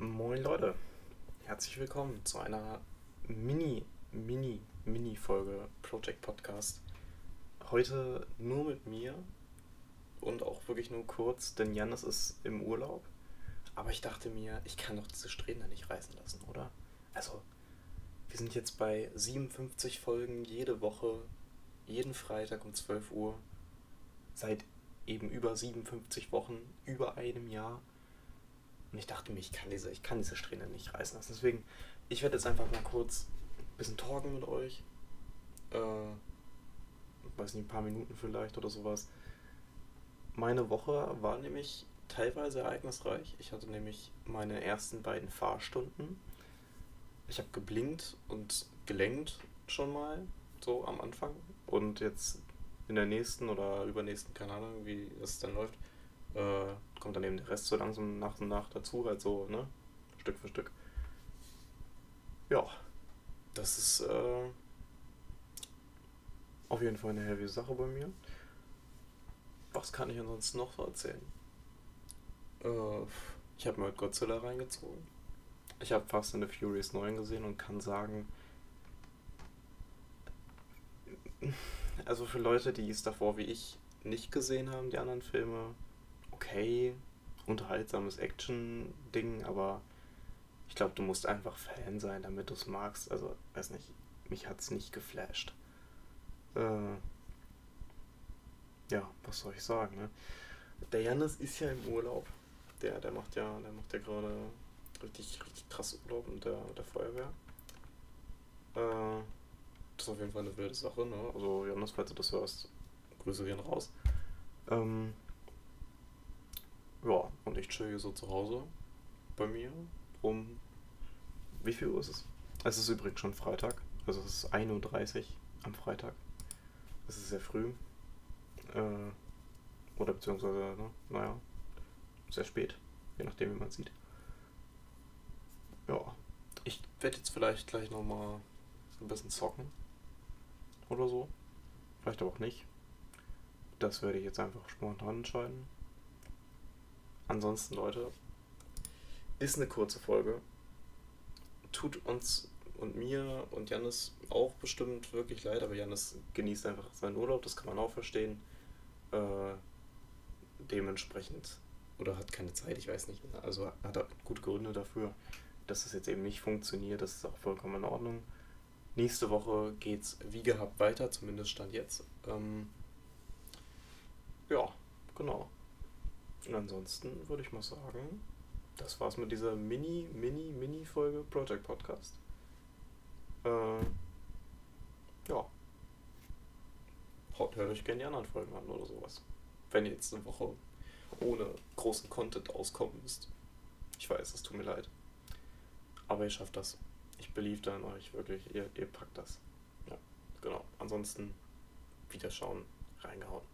Moin Leute, herzlich willkommen zu einer Mini, Mini, Mini-Folge Project Podcast. Heute nur mit mir und auch wirklich nur kurz, denn Janis ist im Urlaub. Aber ich dachte mir, ich kann doch diese Strähne nicht reißen lassen, oder? Also, wir sind jetzt bei 57 Folgen jede Woche, jeden Freitag um 12 Uhr, seit eben über 57 Wochen, über einem Jahr. Und ich dachte mir, ich kann diese, ich kann diese Strähne nicht reißen lassen. Deswegen, ich werde jetzt einfach mal kurz ein bisschen talken mit euch. Äh, weiß nicht, ein paar Minuten vielleicht oder sowas. Meine Woche war nämlich teilweise ereignisreich. Ich hatte nämlich meine ersten beiden Fahrstunden. Ich habe geblinkt und gelenkt schon mal, so am Anfang. Und jetzt in der nächsten oder übernächsten, keine Ahnung, wie es dann läuft, äh, kommt dann eben der Rest so langsam nach und nach dazu, halt so, ne? Stück für Stück. Ja, das ist äh, auf jeden Fall eine heavy Sache bei mir. Was kann ich ansonsten noch so erzählen? Äh, ich habe heute Godzilla reingezogen. Ich habe Fast and the Furious 9 gesehen und kann sagen, also für Leute, die es davor wie ich nicht gesehen haben, die anderen Filme, okay, unterhaltsames Action-Ding, aber ich glaube, du musst einfach Fan sein, damit du es magst. Also, weiß nicht, mich hat es nicht geflasht. Äh, ja, was soll ich sagen, ne? Der Janis ist ja im Urlaub. Der, der macht ja, der macht ja gerade richtig, richtig krass Urlaub mit der, mit der Feuerwehr. Äh, das ist auf jeden Fall eine wilde Sache, ne? Also, Janis, falls du das hörst, Grüße gehen raus. Ähm, chill hier so zu Hause bei mir um. Wie viel Uhr ist es? Es ist übrigens schon Freitag. Also es ist 1.30 Uhr am Freitag. Es ist sehr früh. Äh, oder beziehungsweise, ne, naja, sehr spät. Je nachdem, wie man sieht. Ja. Ich werde jetzt vielleicht gleich nochmal ein bisschen zocken. Oder so. Vielleicht aber auch nicht. Das werde ich jetzt einfach spontan entscheiden. Ansonsten, Leute, ist eine kurze Folge. Tut uns und mir und Janis auch bestimmt wirklich leid, aber Janis genießt einfach seinen Urlaub, das kann man auch verstehen. Äh, dementsprechend, oder hat keine Zeit, ich weiß nicht, also hat er gute Gründe dafür, dass es jetzt eben nicht funktioniert, das ist auch vollkommen in Ordnung. Nächste Woche geht's wie gehabt weiter, zumindest stand jetzt. Ähm, ja, genau. Und ansonsten würde ich mal sagen, das war's mit dieser Mini, Mini, Mini-Folge Project Podcast. Äh, ja. Hört euch gerne die anderen Folgen an oder sowas. Wenn ihr jetzt eine Woche ohne großen Content auskommen müsst. Ich weiß, es tut mir leid. Aber ihr schafft das. Ich believe da in euch, wirklich. Ihr, ihr packt das. Ja, genau. Ansonsten, wieder schauen, reingehauen.